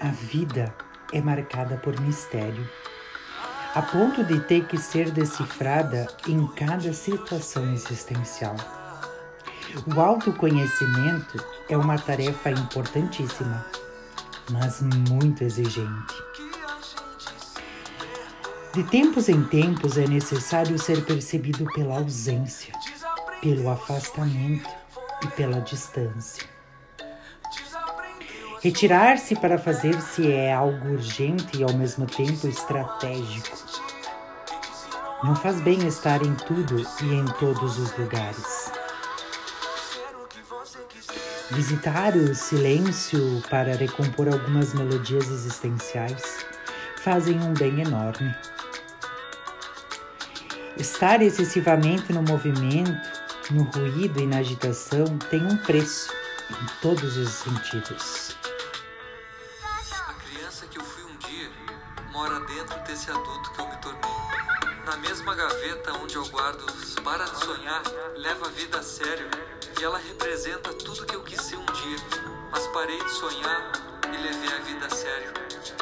A vida é marcada por mistério, a ponto de ter que ser decifrada em cada situação existencial. O autoconhecimento é uma tarefa importantíssima, mas muito exigente. De tempos em tempos é necessário ser percebido pela ausência, pelo afastamento e pela distância. Retirar-se para fazer-se é algo urgente e ao mesmo tempo estratégico. Não faz bem estar em tudo e em todos os lugares. Visitar o silêncio para recompor algumas melodias existenciais fazem um bem enorme. Estar excessivamente no movimento, no ruído e na agitação tem um preço em todos os sentidos. A criança que eu fui um dia mora dentro desse adulto que eu me tornei. Na mesma gaveta onde eu guardo os para de sonhar, leva a vida a sério e ela representa tudo que eu quis ser um dia. Mas parei de sonhar e levei a vida a sério.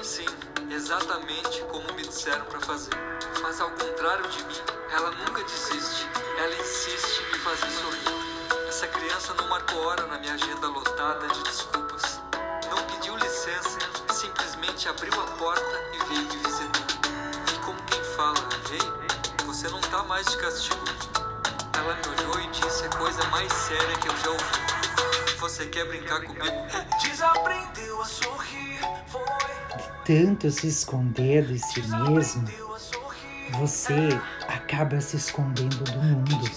Sim, exatamente como me disseram para fazer. Mas ao contrário de mim, ela nunca desiste. Ela insiste em me fazer sorrir. Essa criança não marcou hora na minha agenda lotada de desculpas. Não pediu licença, simplesmente abriu a porta e veio me visitar. E como quem fala, ei, você não tá mais de castigo. Ela me olhou e disse a coisa mais séria que eu já ouvi. Você quer brincar comigo? Desaprendeu a sorrir, foi. Tanto se esconder de si mesmo, você acaba se escondendo do mundo.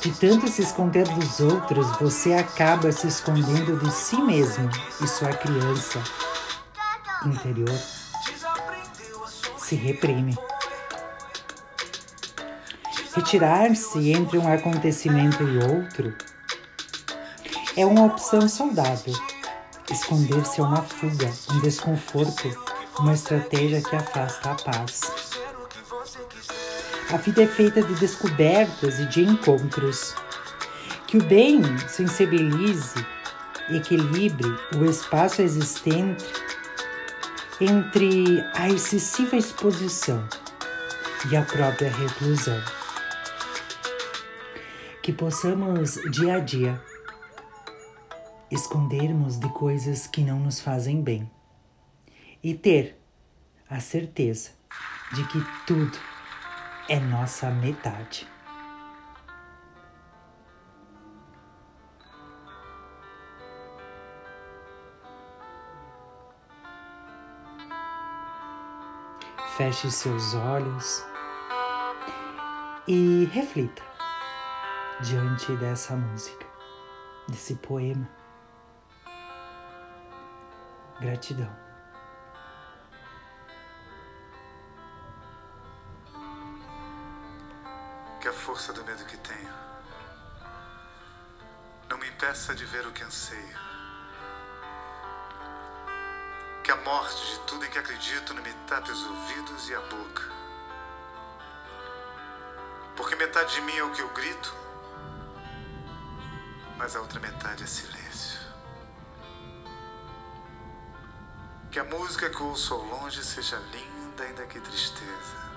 De tanto se esconder dos outros, você acaba se escondendo de si mesmo e sua criança interior se reprime. Retirar-se entre um acontecimento e outro é uma opção saudável. Esconder-se é uma fuga, um desconforto, uma estratégia que afasta a paz. A vida é feita de descobertas e de encontros. Que o bem sensibilize equilibre o espaço existente entre a excessiva exposição e a própria reclusão. Que possamos, dia a dia, escondermos de coisas que não nos fazem bem e ter a certeza de que tudo é nossa metade. Feche seus olhos e reflita diante dessa música, desse poema. Gratidão. Que a força do medo que tenho não me impeça de ver o que anseio. Que a morte de tudo em que acredito não me tape os ouvidos e a boca. Porque metade de mim é o que eu grito, mas a outra metade é silêncio. Que a música que ouço ao longe seja linda, ainda que tristeza.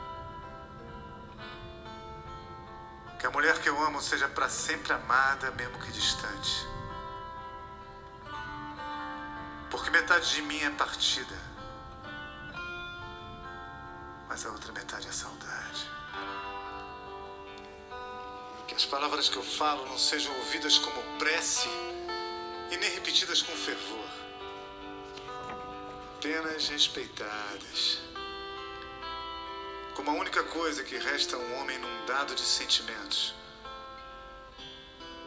Que a mulher que eu amo seja para sempre amada, mesmo que distante. Porque metade de mim é partida, mas a outra metade é saudade. Que as palavras que eu falo não sejam ouvidas como prece e nem repetidas com fervor, apenas respeitadas. Como a única coisa que resta a um homem inundado de sentimentos.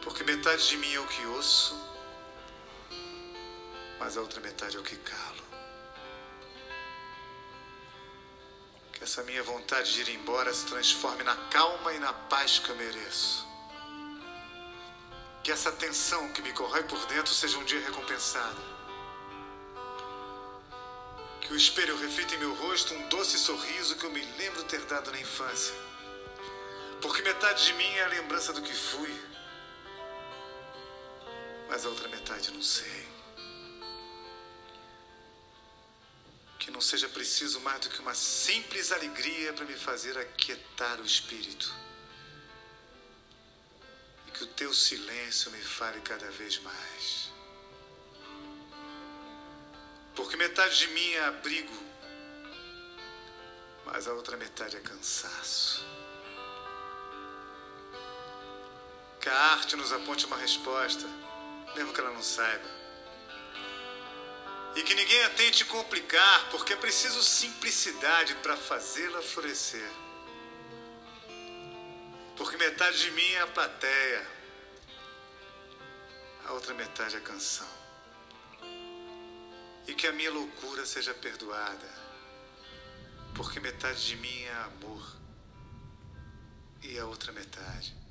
Porque metade de mim é o que ouço, mas a outra metade é o que calo. Que essa minha vontade de ir embora se transforme na calma e na paz que eu mereço. Que essa tensão que me corrói por dentro seja um dia recompensada. Que o espelho reflita em meu rosto um doce sorriso que eu me lembro ter dado na infância. Porque metade de mim é a lembrança do que fui, mas a outra metade não sei. não seja preciso mais do que uma simples alegria para me fazer aquietar o espírito. E que o teu silêncio me fale cada vez mais. Porque metade de mim é abrigo, mas a outra metade é cansaço. Que a arte nos aponte uma resposta, mesmo que ela não saiba. E que ninguém a tente complicar, porque é preciso simplicidade para fazê-la florescer. Porque metade de mim é a plateia, a outra metade é a canção. E que a minha loucura seja perdoada, porque metade de mim é amor e a outra metade